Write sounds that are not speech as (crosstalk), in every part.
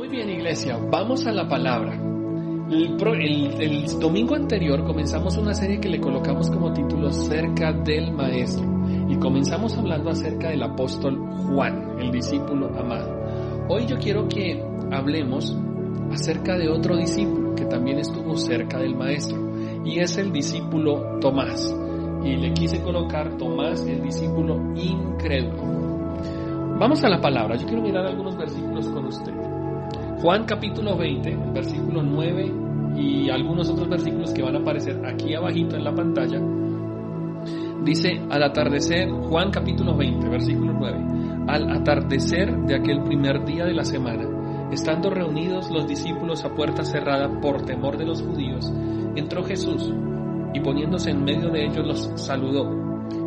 Muy bien, iglesia, vamos a la palabra. El, domingo anterior comenzamos una serie que le colocamos como título Cerca del Maestro y comenzamos hablando acerca del apóstol Juan, el discípulo amado. Hoy yo quiero que hablemos acerca de otro discípulo que también estuvo cerca del Maestro y es el discípulo Tomás. Y le quise colocar Tomás, el discípulo incrédulo. Vamos a la palabra, yo quiero mirar algunos versículos con usted. Juan capítulo 20, versículo 9 y algunos otros versículos que van a aparecer aquí abajito en la pantalla. Dice, al atardecer, Juan capítulo 20, versículo 9, al atardecer de aquel primer día de la semana, estando reunidos los discípulos a puerta cerrada por temor de los judíos, entró Jesús y poniéndose en medio de ellos los saludó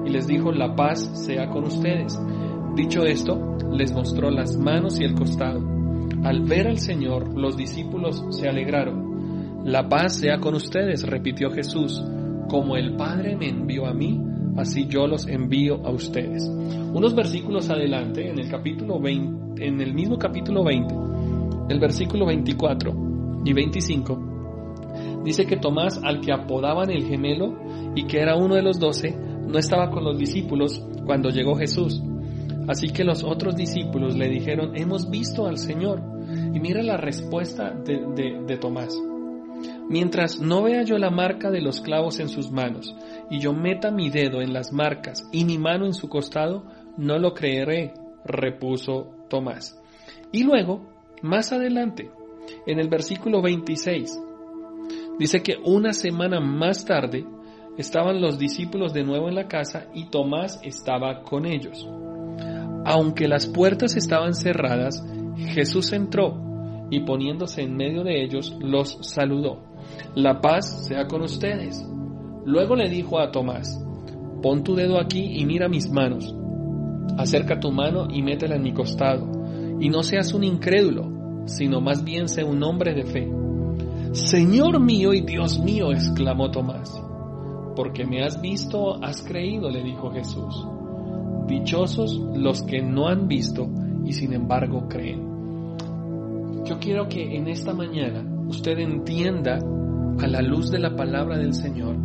y les dijo, la paz sea con ustedes. Dicho esto, les mostró las manos y el costado. Al ver al Señor, los discípulos se alegraron. La paz sea con ustedes, repitió Jesús. Como el Padre me envió a mí, así yo los envío a ustedes. Unos versículos adelante, en el capítulo 20, en el mismo capítulo 20, el versículo 24 y 25, dice que Tomás, al que apodaban el gemelo y que era uno de los doce, no estaba con los discípulos cuando llegó Jesús. Así que los otros discípulos le dijeron, hemos visto al Señor. Y mira la respuesta de, Tomás. Mientras no vea yo la marca de los clavos en sus manos, y yo meta mi dedo en las marcas y mi mano en su costado, no lo creeré, repuso Tomás. Y luego, más adelante, en el versículo 26, dice que una semana más tarde estaban los discípulos de nuevo en la casa y Tomás estaba con ellos. Aunque las puertas estaban cerradas, Jesús entró y poniéndose en medio de ellos los saludó. La paz sea con ustedes. Luego le dijo a Tomás, pon tu dedo aquí y mira mis manos. Acerca tu mano y métela en mi costado. Y no seas un incrédulo, sino más bien sé un hombre de fe. Señor mío y Dios mío, exclamó Tomás. Porque me has visto, has creído, le dijo Jesús. Dichosos los que no han visto y sin embargo creen. Yo quiero que en esta mañana usted entienda a la luz de la palabra del Señor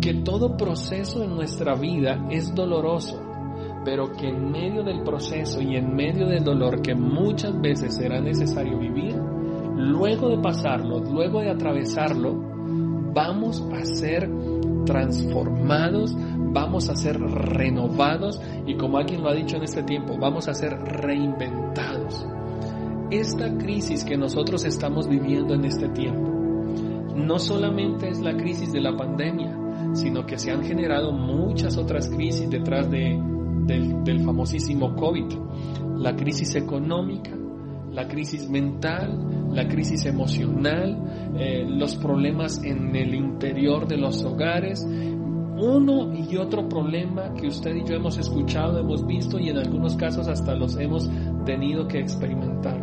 que todo proceso en nuestra vida es doloroso, pero que en medio del proceso y en medio del dolor que muchas veces será necesario vivir, luego de pasarlo, luego de atravesarlo, vamos a ser transformados, vamos a ser renovados y como alguien lo ha dicho en este tiempo, vamos a ser reinventados. Esta crisis que nosotros estamos viviendo en este tiempo no solamente es la crisis de la pandemia, sino que se han generado muchas otras crisis detrás de, del, famosísimo COVID. La crisis económica, la crisis mental, la crisis emocional, eh, los problemas en el interior de los hogares, uno y otro problema que usted y yo hemos escuchado, hemos visto y en algunos casos hasta los hemos tenido que experimentar.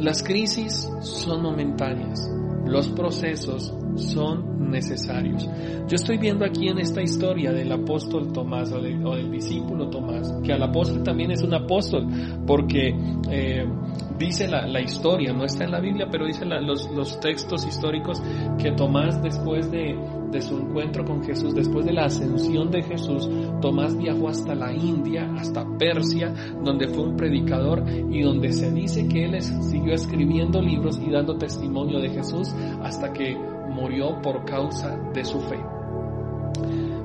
Las crisis son momentáneas, los procesos son necesarios. Yo estoy viendo aquí en esta historia del apóstol Tomás o, del discípulo Tomás, que al apóstol también es un apóstol, porque eh, dice la, historia, no está en la Biblia, pero dice los, los, textos históricos que Tomás después de, de su encuentro con Jesús, después de la ascensión de Jesús, Tomás viajó hasta la India, hasta Persia, donde fue un predicador y donde se dice que él siguió escribiendo libros y dando testimonio de Jesús hasta que murió por causa de su fe.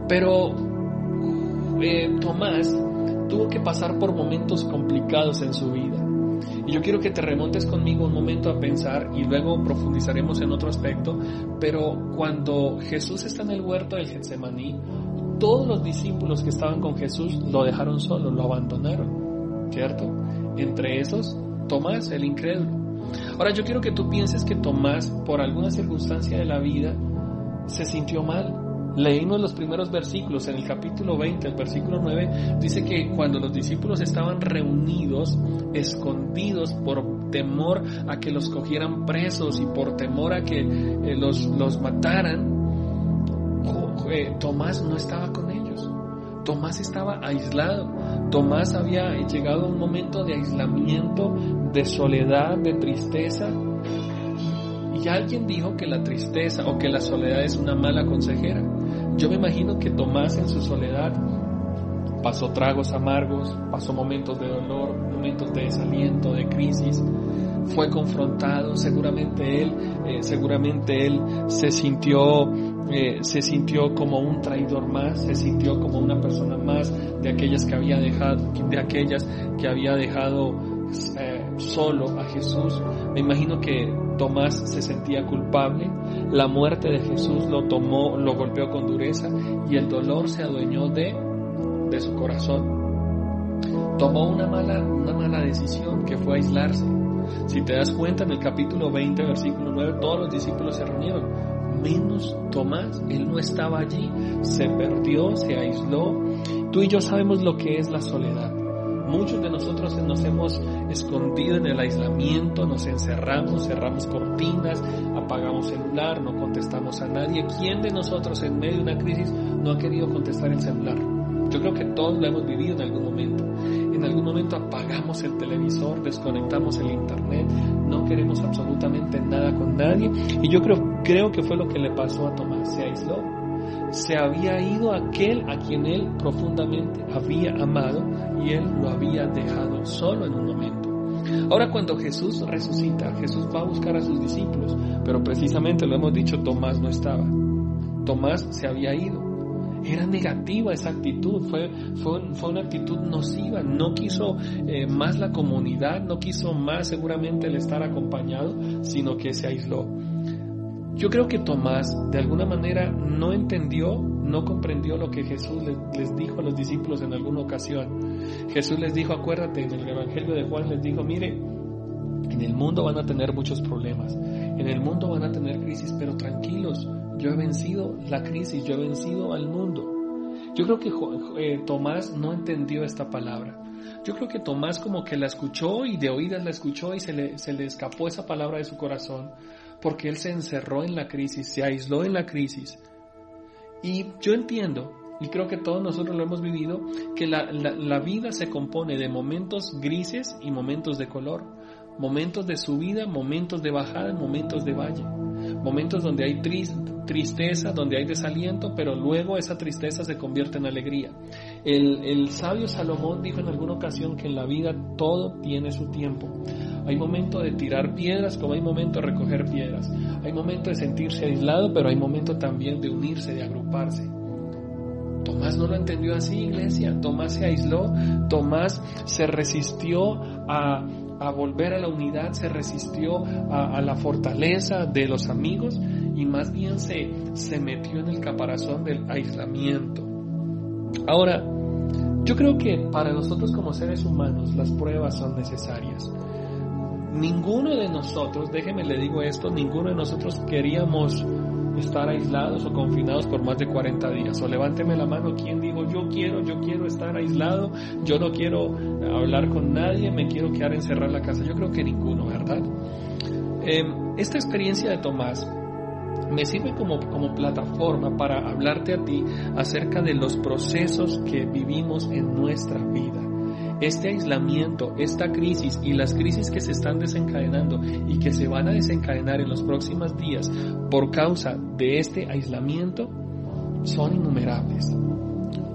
Pero eh, Tomás tuvo que pasar por momentos complicados en su vida. Y yo quiero que te remontes conmigo un momento a pensar y luego profundizaremos en otro aspecto, pero cuando Jesús está en el huerto del Getsemaní, todos los discípulos que estaban con Jesús lo dejaron solo, lo abandonaron, ¿cierto? Entre esos, Tomás, el incrédulo. Ahora yo quiero que tú pienses que Tomás, por alguna circunstancia de la vida, se sintió mal, Leímos los primeros versículos en el capítulo 20, el versículo 9, dice que cuando los discípulos estaban reunidos, escondidos por temor a que los cogieran presos y por temor a que eh, los, los mataran, eh, Tomás no estaba con ellos. Tomás estaba aislado. Tomás había llegado a un momento de aislamiento, de soledad, de tristeza. Y alguien dijo que la tristeza o que la soledad es una mala consejera. Yo me imagino que Tomás en su soledad pasó tragos amargos, pasó momentos de dolor, momentos de desaliento, de crisis, fue confrontado, seguramente él, eh, seguramente él se sintió, eh, se sintió como un traidor más, se sintió como una persona más de aquellas que había dejado, de aquellas que había dejado eh, solo a Jesús. Me imagino que Tomás se sentía culpable, la muerte de Jesús lo tomó, lo golpeó con dureza y el dolor se adueñó de, de su corazón. Tomó una mala, una mala decisión que fue aislarse si te das cuenta, en el capítulo 20, versículo 9, todos los discípulos se reunieron, menos Tomás, él no estaba allí, se perdió, se aisló. Tú y yo sabemos lo que es la soledad. Muchos de nosotros nos hemos escondido en el aislamiento, nos encerramos, cerramos cortinas, apagamos celular, no contestamos a nadie. ¿Quién de nosotros en medio de una crisis no ha querido contestar el celular? Yo creo que todos lo hemos vivido en algún momento en algún momento apagamos el televisor, desconectamos el internet, no queremos absolutamente nada con nadie. Y yo creo, creo que fue lo que le pasó a Tomás, se aisló. Se había ido aquel a quien él profundamente había amado y él lo había dejado solo en un momento. Ahora cuando Jesús resucita, Jesús va a buscar a sus discípulos, pero precisamente lo hemos dicho, Tomás no estaba. Tomás se había ido. Era negativa esa actitud, fue, fue, una actitud nociva, no quiso eh, más la comunidad, no quiso más seguramente el estar acompañado, sino que se aisló. Yo creo que Tomás de alguna manera no entendió, no comprendió lo que Jesús les, dijo a los discípulos en alguna ocasión. Jesús les dijo, acuérdate, en el Evangelio de Juan les dijo, mire, en el mundo van a tener muchos problemas, en el mundo van a tener crisis, pero tranquilos, yo he vencido la crisis, yo he vencido al mundo. Yo creo que eh, Tomás no entendió esta palabra. Yo creo que Tomás como que la escuchó y de oídas la escuchó y se le, se le escapó esa palabra de su corazón porque él se encerró en la crisis, se aisló en la crisis. Y yo entiendo, y creo que todos nosotros lo hemos vivido, que la, la vida se compone de momentos grises y momentos de color, momentos de subida, momentos de bajada, momentos de valle momentos donde hay tristeza, donde hay desaliento, pero luego esa tristeza se convierte en alegría. El, el sabio Salomón dijo en alguna ocasión que en la vida todo tiene su tiempo. Hay momento de tirar piedras como hay momento de recoger piedras. Hay momento de sentirse aislado, pero hay momento también de unirse, de agruparse. Tomás no lo entendió así, iglesia. Tomás se aisló, Tomás se resistió a, a volver a la unidad, se resistió a, la fortaleza de los amigos y más bien se, se metió en el caparazón del aislamiento. Ahora, yo creo que para nosotros como seres humanos las pruebas son necesarias. Ninguno de nosotros, déjeme le digo esto, ninguno de nosotros queríamos estar aislados o confinados por más de 40 días. O levánteme la mano quien digo, yo quiero, yo quiero estar aislado, yo no quiero hablar con nadie, me quiero quedar encerrado en la casa. Yo creo que ninguno, ¿verdad? Em, esta experiencia de Tomás me sirve como, como plataforma para hablarte a ti acerca de los procesos que vivimos en nuestra vida este aislamiento, esta crisis y las crisis que se están desencadenando y que se van a desencadenar en los próximos días por causa de este aislamiento son innumerables.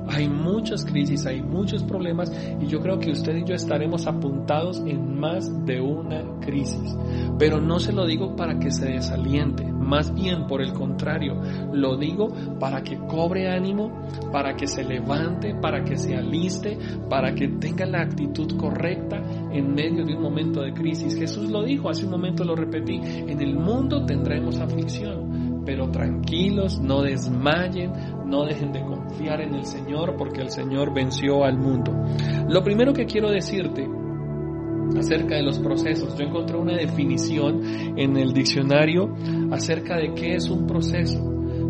Hay muchas crisis, hay muchos problemas y yo creo que usted y yo estaremos apuntados en más de una crisis. Pero no se lo digo para que se desaliente, más bien por el contrario, lo digo para que cobre ánimo, para que se levante, para que se aliste, para que tenga la actitud correcta en medio de un momento de crisis. Jesús lo dijo, hace un momento lo repetí, en el mundo tendremos aflicción, pero tranquilos, no desmayen, no dejen de confiar en el Señor porque el Señor venció al mundo. Lo primero que quiero decirte acerca de los procesos, yo encontré una definición en el diccionario acerca de qué es un proceso.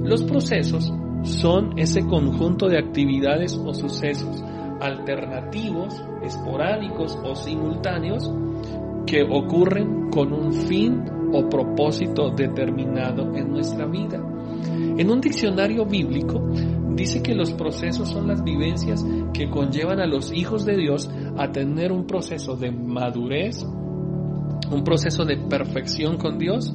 Los procesos son ese conjunto de actividades o sucesos alternativos, esporádicos o simultáneos que ocurren con un fin o propósito determinado en nuestra vida. En un diccionario bíblico dice que los procesos son las vivencias que conllevan a los hijos de Dios a tener un proceso de madurez, un proceso de perfección con Dios,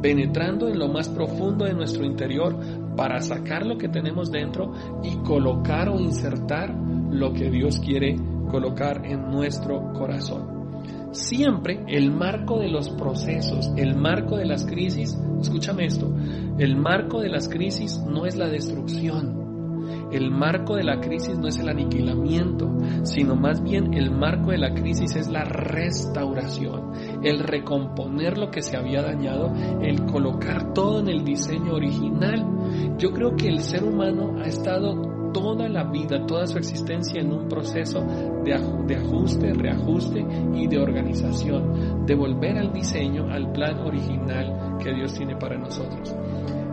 penetrando en lo más profundo de nuestro interior para sacar lo que tenemos dentro y colocar o insertar lo que Dios quiere colocar en nuestro corazón. Siempre el marco de los procesos, el marco de las crisis, escúchame esto, el marco de las crisis no es la destrucción, el marco de la crisis no es el aniquilamiento, sino más bien el marco de la crisis es la restauración, el recomponer lo que se había dañado, el colocar todo en el diseño original. Yo creo que el ser humano ha estado toda la vida, toda su existencia en un proceso de, de, ajuste, reajuste y de organización, de volver al diseño, al plan original que Dios tiene para nosotros.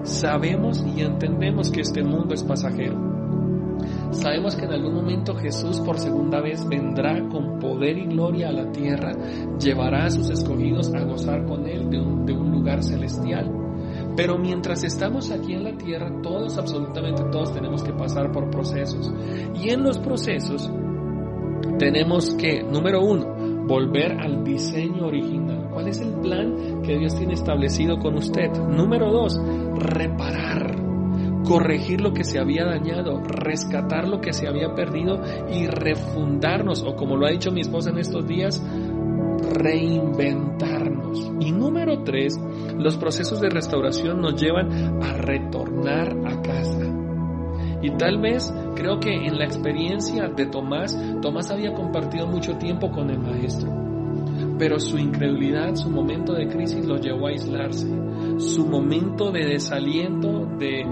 Sabemos y entendemos que este mundo es pasajero. Sabemos que en algún momento Jesús por segunda vez vendrá con poder y gloria a la tierra, llevará a sus escogidos a gozar con Él de un, de un lugar celestial. Pero mientras estamos aquí en la tierra, todos, absolutamente todos, tenemos que pasar por procesos. Y en los procesos tenemos que, número uno, volver al diseño original. ¿Cuál es el plan que Dios tiene establecido con usted? Número dos, reparar corregir lo que se había dañado, rescatar lo que se había perdido y refundarnos, o como lo ha dicho mi esposa en estos días, reinventarnos. Y número tres, los procesos de restauración nos llevan a retornar a casa. Y tal vez creo que en la experiencia de Tomás, Tomás había compartido mucho tiempo con el Maestro, pero su incredulidad, su momento de crisis lo llevó a aislarse, su momento de desaliento, de,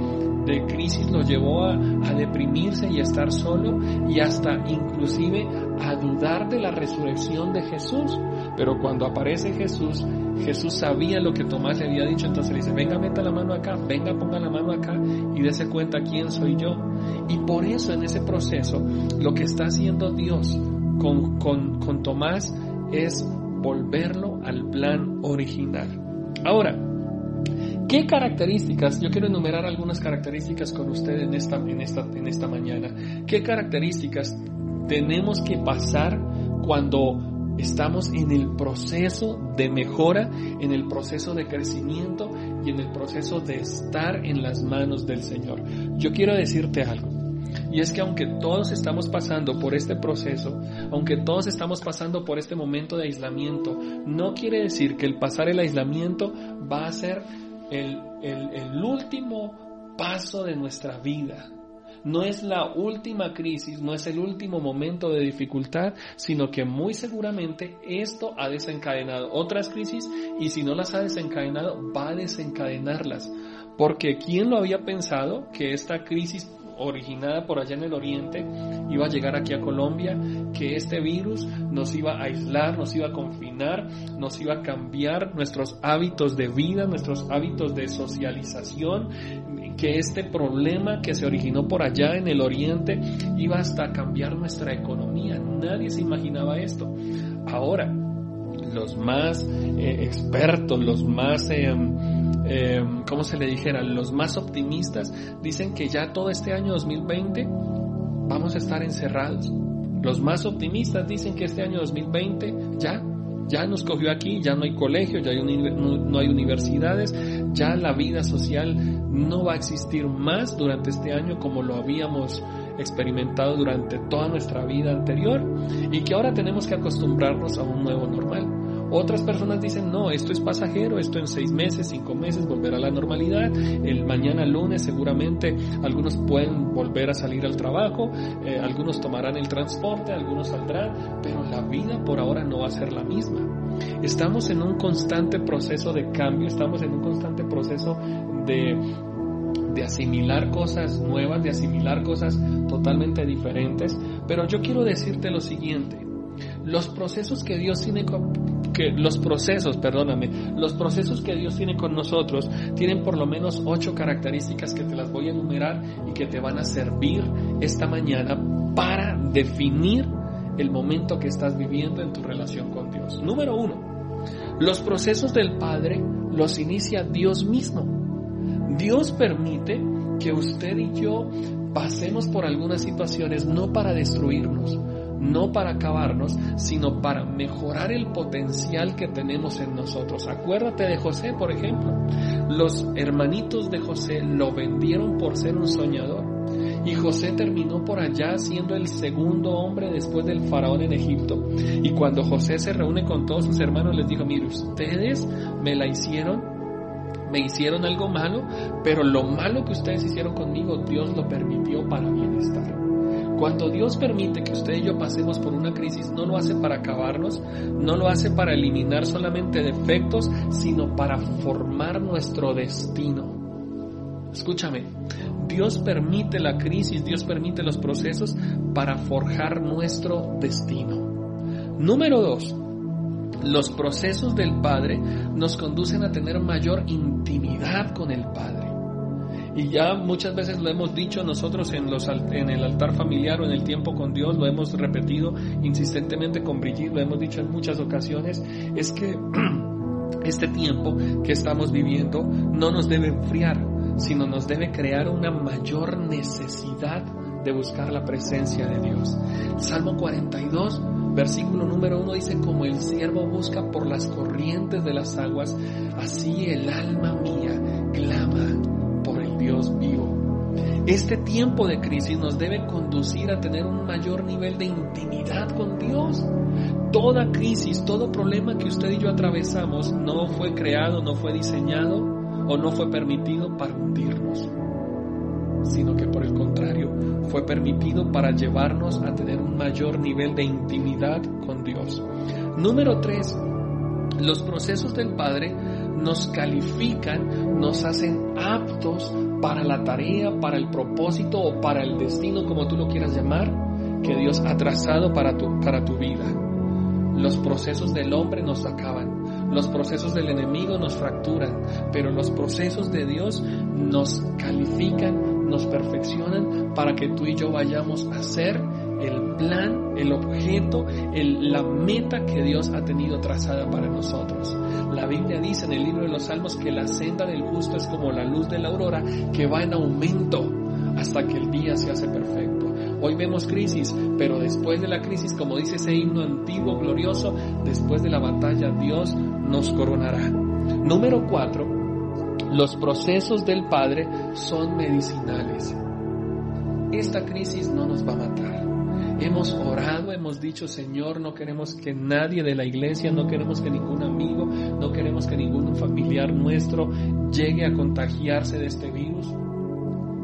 de crisis lo llevó a, deprimirse y a estar solo y hasta inclusive a dudar de la resurrección de Jesús. Pero cuando aparece Jesús, Jesús sabía lo que Tomás le había dicho, entonces le dice, venga, meta la mano acá, venga, ponga la mano acá y dése cuenta quién soy yo. Y por eso en ese proceso lo que está haciendo Dios con, con, con Tomás es volverlo al plan original. Ahora, ¿Qué características? Yo quiero enumerar algunas características con usted en esta, en esta, en esta mañana. ¿Qué características tenemos que pasar cuando estamos en el proceso de mejora, en el proceso de crecimiento y en el proceso de estar en las manos del Señor? Yo quiero decirte algo. Y es que aunque todos estamos pasando por este proceso, aunque todos estamos pasando por este momento de aislamiento, no quiere decir que el pasar el aislamiento va a ser el, último paso de nuestra vida. No es la última crisis, no es el último momento de dificultad, sino que muy seguramente esto ha desencadenado otras crisis y si no las ha desencadenado, va a desencadenarlas. Porque ¿quién lo había pensado que esta crisis originada por allá en el oriente iba a llegar aquí a Colombia, que este virus nos iba a aislar, nos iba a confinar, nos iba a cambiar nuestros hábitos de vida, nuestros hábitos de socialización, que este problema que se originó por allá en el oriente iba hasta a cambiar nuestra economía. Nadie se imaginaba esto. Ahora, los más eh, expertos, los más... Eh, eh, ¿cómo se le dijera? Los más optimistas dicen que ya todo este año 2020 vamos a estar encerrados. Los más optimistas dicen que este año 2020 ya, ya nos cogió aquí, ya no hay colegio, ya no hay universidades, ya la vida social no va a existir más durante este año como lo habíamos experimentado durante toda nuestra vida anterior y que ahora tenemos que acostumbrarnos a un nuevo normal. Otras personas dicen, no, esto es pasajero, esto en seis meses, cinco meses volverá a la normalidad. El mañana lunes seguramente algunos pueden volver a salir al trabajo, eh, algunos tomarán el transporte, algunos saldrán, pero la vida por ahora no va a ser la misma. Estamos en un constante proceso de cambio, estamos en un constante proceso de de asimilar cosas nuevas, de asimilar cosas totalmente diferentes. Pero yo quiero decirte lo siguiente, los procesos que Dios tiene que los procesos, perdóname, los procesos que Dios tiene con nosotros tienen por lo menos ocho características que te las voy a enumerar y que te van a servir esta mañana para definir el momento que estás viviendo en tu relación con Dios. Número uno, los procesos del Padre los inicia Dios mismo. Dios permite que usted y yo pasemos por algunas situaciones no para destruirnos, no para acabarnos, sino para mejorar el potencial que tenemos en nosotros. Acuérdate de José, por ejemplo. Los hermanitos de José lo vendieron por ser un soñador. Y José terminó por allá siendo el segundo hombre después del faraón en Egipto. Y cuando José se reúne con todos sus hermanos, les dijo, mire, ustedes me la hicieron, me hicieron algo malo, pero lo malo que ustedes hicieron conmigo, Dios lo permitió para bienestar. Cuando Dios permite que usted y yo pasemos por una crisis, no lo hace para acabarnos, no lo hace para eliminar solamente defectos, sino para formar nuestro destino. Escúchame, Dios permite la crisis, Dios permite los procesos para forjar nuestro destino. Número dos, los procesos del Padre nos conducen a tener mayor intimidad con el Padre. Y ya muchas veces lo hemos dicho nosotros en, los, en el altar familiar o en el tiempo con Dios, lo hemos repetido insistentemente con Brigitte, lo hemos dicho en muchas ocasiones, es que (clears throat) este tiempo que estamos viviendo no nos debe enfriar, sino nos debe crear una mayor necesidad de buscar la presencia de Dios. Salmo 42, versículo número 1 dice, como el siervo busca por las corrientes de las aguas, así el alma mía clama Dios vivo. Este tiempo de crisis nos debe conducir a tener un mayor nivel de intimidad con Dios. Toda crisis, todo problema que usted y yo atravesamos no fue creado, no fue diseñado o no fue permitido para hundirnos, sino que por el contrario fue permitido para llevarnos a tener un mayor nivel de intimidad con Dios. Número tres, los procesos del Padre nos califican, nos hacen aptos para la tarea, para el propósito o para el destino, como tú lo quieras llamar, que Dios ha trazado para tu, para tu vida. Los procesos del hombre nos acaban, los procesos del enemigo nos fracturan, pero los procesos de Dios nos califican, nos perfeccionan para que tú y yo vayamos a ser el plan, el objeto, la meta que Dios ha tenido trazada para nosotros. La Biblia dice en el libro de los Salmos que la senda del justo es como la luz de la aurora que va en aumento hasta que el día se hace perfecto. Hoy vemos crisis, pero después de la crisis, como dice ese himno antiguo glorioso, después de la batalla Dios nos coronará. Número cuatro, los procesos del Padre son medicinales. Esta crisis no nos va a matar. Hemos orado, hemos dicho, Señor, no queremos que nadie de la iglesia, no queremos que ningún amigo, no queremos que ningún familiar nuestro llegue a contagiarse de este virus.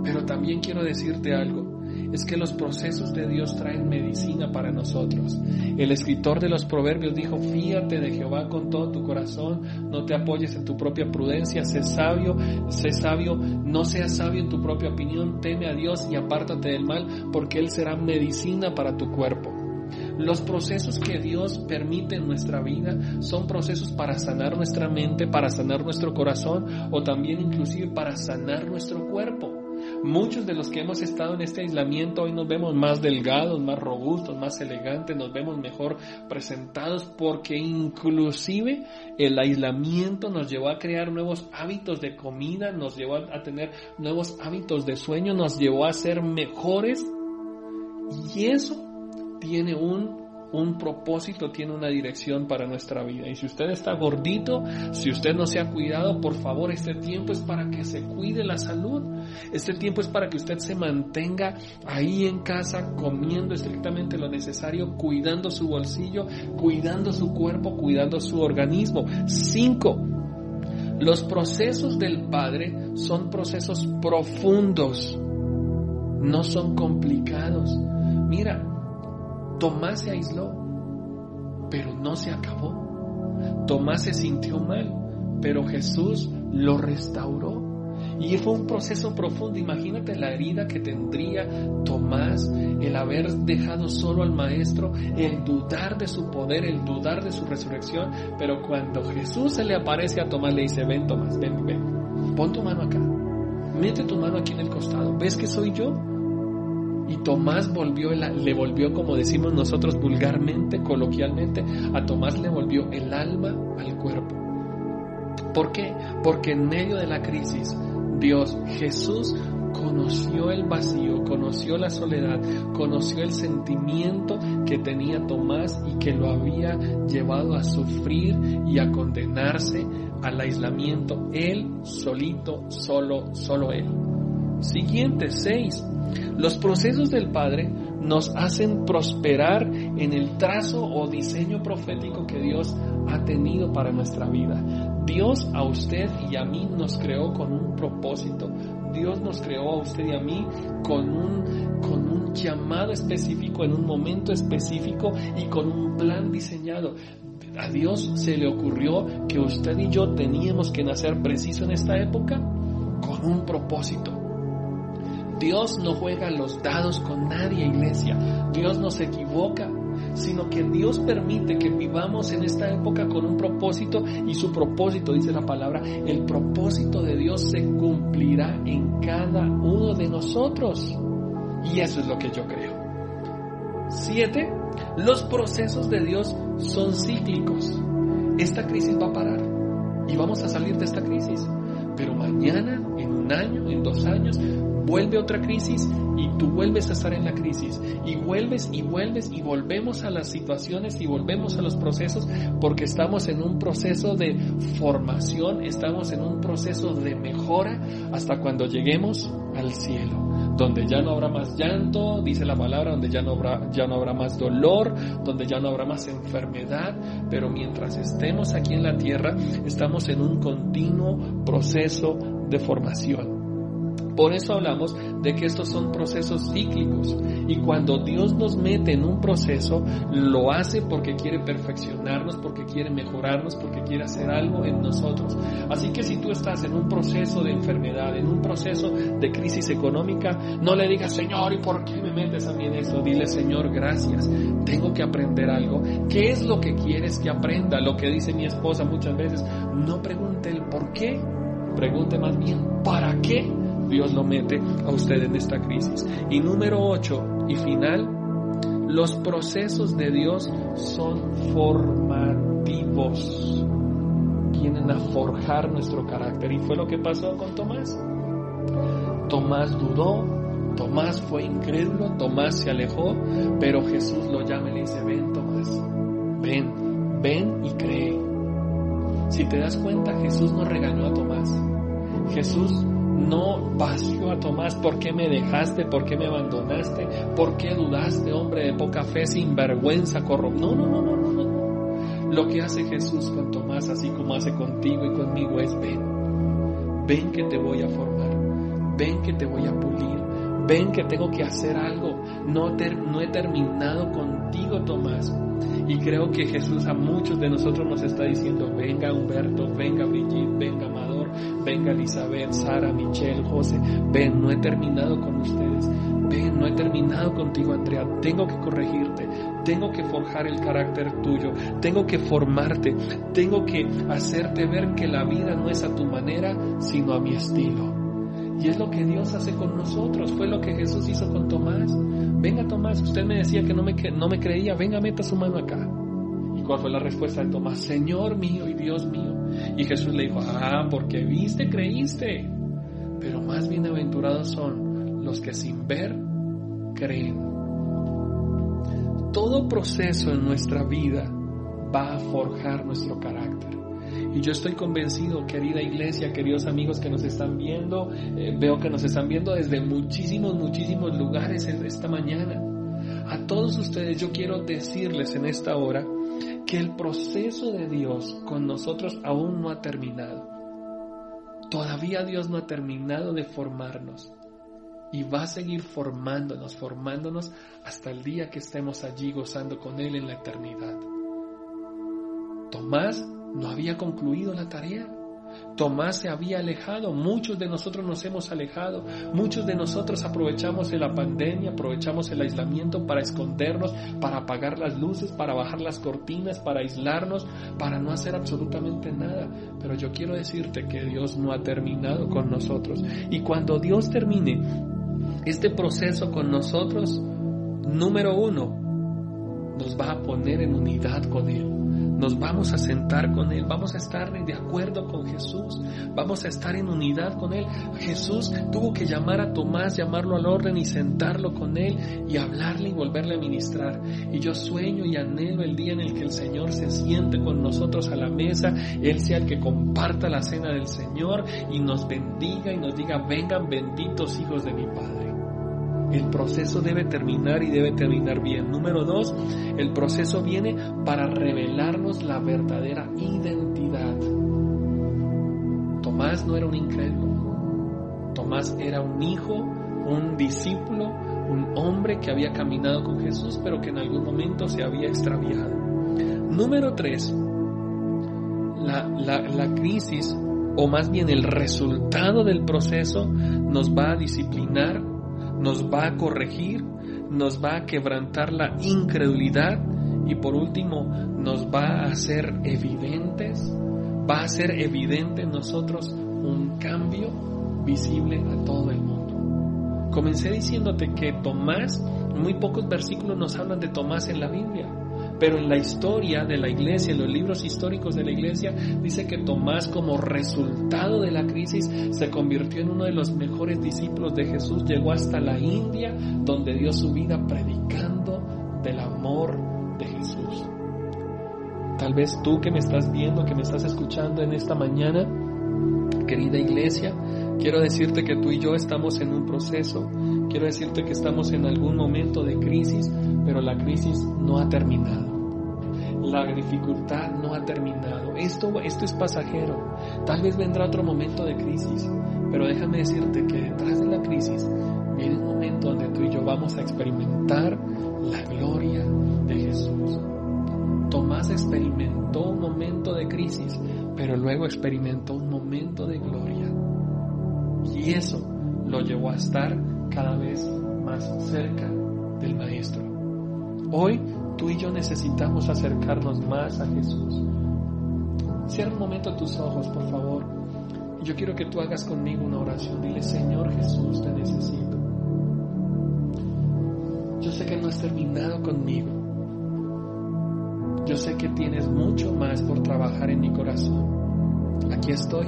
Pero también quiero decirte algo es que los procesos de Dios traen medicina para nosotros. El escritor de los proverbios dijo, fíate de Jehová con todo tu corazón, no te apoyes en tu propia prudencia, sé sabio, sé sabio, no seas sabio en tu propia opinión, teme a Dios y apártate del mal, porque Él será medicina para tu cuerpo. Los procesos que Dios permite en nuestra vida son procesos para sanar nuestra mente, para sanar nuestro corazón o también inclusive para sanar nuestro cuerpo. Muchos de los que hemos estado en este aislamiento hoy nos vemos más delgados, más robustos, más elegantes, nos vemos mejor presentados porque inclusive el aislamiento nos llevó a crear nuevos hábitos de comida, nos llevó a tener nuevos hábitos de sueño, nos llevó a ser mejores y eso tiene un un propósito, tiene una dirección para nuestra vida. Y si usted está gordito, si usted no se ha cuidado, por favor, este tiempo es para que se cuide la salud. Este tiempo es para que usted se mantenga ahí en casa comiendo estrictamente lo necesario, cuidando su bolsillo, cuidando su cuerpo, cuidando su organismo. Cinco, los procesos del Padre son procesos profundos, no son complicados. Mira, Tomás se aisló, pero no se acabó. Tomás se sintió mal, pero Jesús lo restauró. Y fue un proceso profundo. Imagínate la herida que tendría Tomás, el haber dejado solo al Maestro, el dudar de su poder, el dudar de su resurrección. Pero cuando Jesús se le aparece a Tomás, le dice, ven Tomás, ven, ven, pon tu mano acá, mete tu mano aquí en el costado. ¿Ves que soy yo? Y Tomás volvió, le volvió, como decimos nosotros vulgarmente, coloquialmente, a Tomás le volvió el alma al cuerpo. ¿Por qué? Porque en medio de la crisis, Dios, Jesús, conoció el vacío, conoció la soledad, conoció el sentimiento que tenía Tomás y que lo había llevado a sufrir y a condenarse al aislamiento, él solito, solo, solo él. Siguiente, seis. Los procesos del Padre nos hacen prosperar en el trazo o diseño profético que Dios ha tenido para nuestra vida. Dios a usted y a mí nos creó con un propósito. Dios nos creó a usted y a mí con un, con un llamado específico, en un momento específico y con un plan diseñado. A Dios se le ocurrió que usted y yo teníamos que nacer preciso en esta época con un propósito. Dios no juega los dados con nadie, iglesia. Dios no se equivoca, sino que Dios permite que vivamos en esta época con un propósito y su propósito, dice la palabra, el propósito de Dios se cumplirá en cada uno de nosotros. Y eso es lo que yo creo. Siete, los procesos de Dios son cíclicos. Esta crisis va a parar y vamos a salir de esta crisis. Pero mañana, en un año, en dos años, vuelve otra crisis y tú vuelves a estar en la crisis. Y vuelves y vuelves y volvemos a las situaciones y volvemos a los procesos porque estamos en un proceso de formación, estamos en un proceso de mejora hasta cuando lleguemos al cielo donde ya no habrá más llanto, dice la palabra, donde ya no habrá, ya no habrá más dolor, donde ya no habrá más enfermedad, pero mientras estemos aquí en la tierra, estamos en un continuo proceso de formación. Por eso hablamos de que estos son procesos cíclicos y cuando Dios nos mete en un proceso, lo hace porque quiere perfeccionarnos, porque quiere mejorarnos, porque quiere hacer algo en nosotros. Así que si tú estás en un proceso de enfermedad, en un proceso de crisis económica, no le digas, Señor, ¿y por qué me metes a mí en eso? Dile, Señor, gracias, tengo que aprender algo. ¿Qué es lo que quieres que aprenda? Lo que dice mi esposa muchas veces, no pregunte el por qué, pregunte más bien, ¿para qué? Dios lo mete a usted en esta crisis. Y número ocho y final, los procesos de Dios son formativos. Vienen a forjar nuestro carácter. Y fue lo que pasó con Tomás. Tomás dudó, Tomás fue incrédulo, Tomás se alejó, pero Jesús lo llama y le dice, ven Tomás, ven, ven y cree. Si te das cuenta, Jesús no regañó a Tomás. Jesús no vació a Tomás, ¿por qué me dejaste? ¿Por qué me abandonaste? ¿Por qué dudaste, hombre de poca fe, sin vergüenza, corrupto? No, no, no, no, no, no. Lo que hace Jesús con Tomás, así como hace contigo y conmigo, es ven. Ven que te voy a formar. Ven que te voy a pulir. Ven que tengo que hacer algo. No, he terminado contigo, Tomás. Y creo que Jesús a muchos de nosotros nos está diciendo, venga Humberto, venga Brigitte, venga Amador, venga Elizabeth, Sara, Michelle, José, ven, no he terminado con ustedes, ven, no he terminado contigo Andrea, tengo que corregirte, tengo que forjar el carácter tuyo, tengo que formarte, tengo que hacerte ver que la vida no es a tu manera, sino a mi estilo. Y es lo que Dios hace con nosotros, fue lo que Jesús hizo con Tomás. Venga Tomás, usted me decía que no me, no me creía, venga, meta su mano acá. ¿Y cuál fue la respuesta de Tomás? Señor mío y Dios mío. Y Jesús le dijo, ah, porque viste, creíste. Pero más bienaventurados son los que sin ver creen. Todo proceso en nuestra vida va a forjar nuestro carácter. Y yo estoy convencido, querida iglesia, queridos amigos que nos están viendo, eh, veo que nos están viendo desde muchísimos, muchísimos lugares esta mañana. A todos ustedes yo quiero decirles en esta hora que el proceso de Dios con nosotros aún no ha terminado. Todavía Dios no ha terminado de formarnos y va a seguir formándonos, formándonos hasta el día que estemos allí gozando con Él en la eternidad. Tomás no había concluido la tarea. Tomás se había alejado, muchos de nosotros nos hemos alejado, muchos de nosotros aprovechamos la pandemia, aprovechamos el aislamiento para escondernos, para apagar las luces, para bajar las cortinas, para aislarnos, para no hacer absolutamente nada. Pero yo quiero decirte que Dios no ha terminado con nosotros. Y cuando Dios termine este proceso con nosotros, número uno, nos va a poner en unidad con Él nos vamos a sentar con Él, vamos a estar de acuerdo con Jesús, vamos a estar en unidad con Él. Jesús tuvo que llamar a Tomás, llamarlo al orden y sentarlo con Él y hablarle y volverle a ministrar. Y yo sueño y anhelo el día en el que el Señor se siente con nosotros a la mesa, Él sea el que comparta la cena del Señor y nos bendiga y nos diga, vengan benditos hijos de mi Padre. El proceso debe terminar y debe terminar bien. Número dos, el proceso viene para revelarnos la verdadera identidad. Tomás no era un incrédulo. Tomás era un hijo, un discípulo, un hombre que había caminado con Jesús, pero que en algún momento se había extraviado. Número tres, la, la, crisis, o más bien el resultado del proceso, nos va a disciplinar nos va a corregir, nos va a quebrantar la incredulidad y por último nos va a hacer evidentes, va a ser evidente en nosotros un cambio visible a todo el mundo. Comencé diciéndote que Tomás, muy pocos versículos nos hablan de Tomás en la Biblia. Pero en la historia de la iglesia, en los libros históricos de la iglesia, dice que Tomás como resultado de la crisis se convirtió en uno de los mejores discípulos de Jesús, llegó hasta la India donde dio su vida predicando del amor de Jesús. Tal vez tú que me estás viendo, que me estás escuchando en esta mañana, querida iglesia, quiero decirte que tú y yo estamos en un proceso, quiero decirte que estamos en algún momento de crisis, pero la crisis no ha terminado. La dificultad no ha terminado. Esto, esto es pasajero. Tal vez vendrá otro momento de crisis, pero déjame decirte que detrás de la crisis viene un momento donde tú y yo vamos a experimentar la gloria de Jesús. Tomás experimentó un momento de crisis, pero luego experimentó un momento de gloria. Y eso lo llevó a estar cada vez más cerca del Maestro. Hoy tú y yo necesitamos acercarnos más a Jesús. Cierra un momento tus ojos, por favor. Yo quiero que tú hagas conmigo una oración. Dile, Señor Jesús, te necesito. Yo sé que no has terminado conmigo. Yo sé que tienes mucho más por trabajar en mi corazón. Aquí estoy.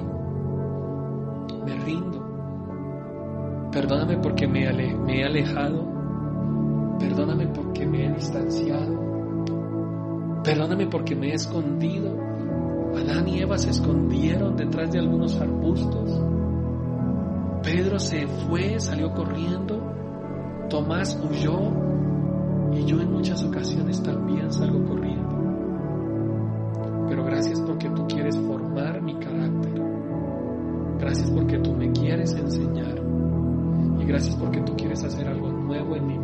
Me rindo. Perdóname porque me, he alejado Perdóname porque me distanciado. Perdóname porque me he escondido. Adán y Eva se escondieron detrás de algunos arbustos. Pedro se fue, salió corriendo. Tomás huyó. Y yo en muchas ocasiones también salgo corriendo. Pero gracias porque tú quieres formar mi carácter. Gracias porque tú me quieres enseñar. Y gracias porque tú quieres hacer algo nuevo en mi.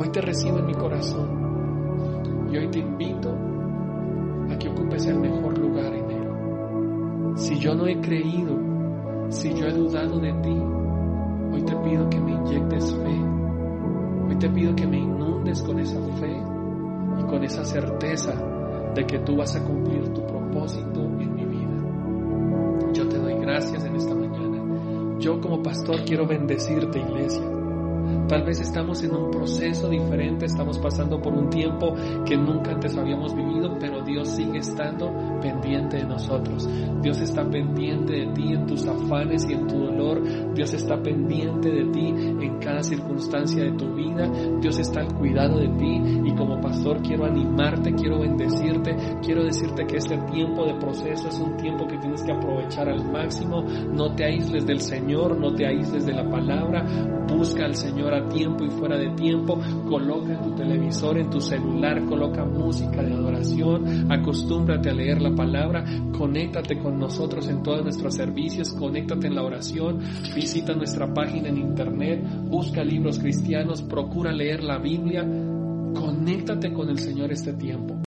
Hoy te recibo en mi corazón y hoy te invito a que ocupes el mejor lugar en Él. Si yo no he creído, si yo he dudado de ti, hoy te pido que me inyectes fe. Hoy te pido que me inundes con esa fe y con esa certeza de que tú vas a cumplir tu propósito en mi vida. Yo te doy gracias en esta mañana. Yo como pastor quiero bendecirte, iglesia. Tal vez estamos en un proceso diferente, estamos pasando por un tiempo que nunca antes habíamos vivido, pero Dios sigue estando pendiente de nosotros. Dios está pendiente de ti en tus afanes y en tu dolor. Dios está pendiente de ti en cada circunstancia de tu vida. Dios está al cuidado de ti y como pastor quiero animarte, quiero bendecirte, quiero decirte que este tiempo de proceso es un tiempo que tienes que aprovechar al máximo. No te aísles del Señor, no te aísles de la palabra. Busca al Señor tiempo y fuera de tiempo. Coloca en tu televisor, en tu celular, coloca música de adoración. Acostúmbrate a leer la palabra. Conéctate con nosotros en todos nuestros servicios. Conéctate en la oración. Visita nuestra página en internet. Busca libros cristianos. Procura leer la Biblia. Conéctate con el Señor este tiempo.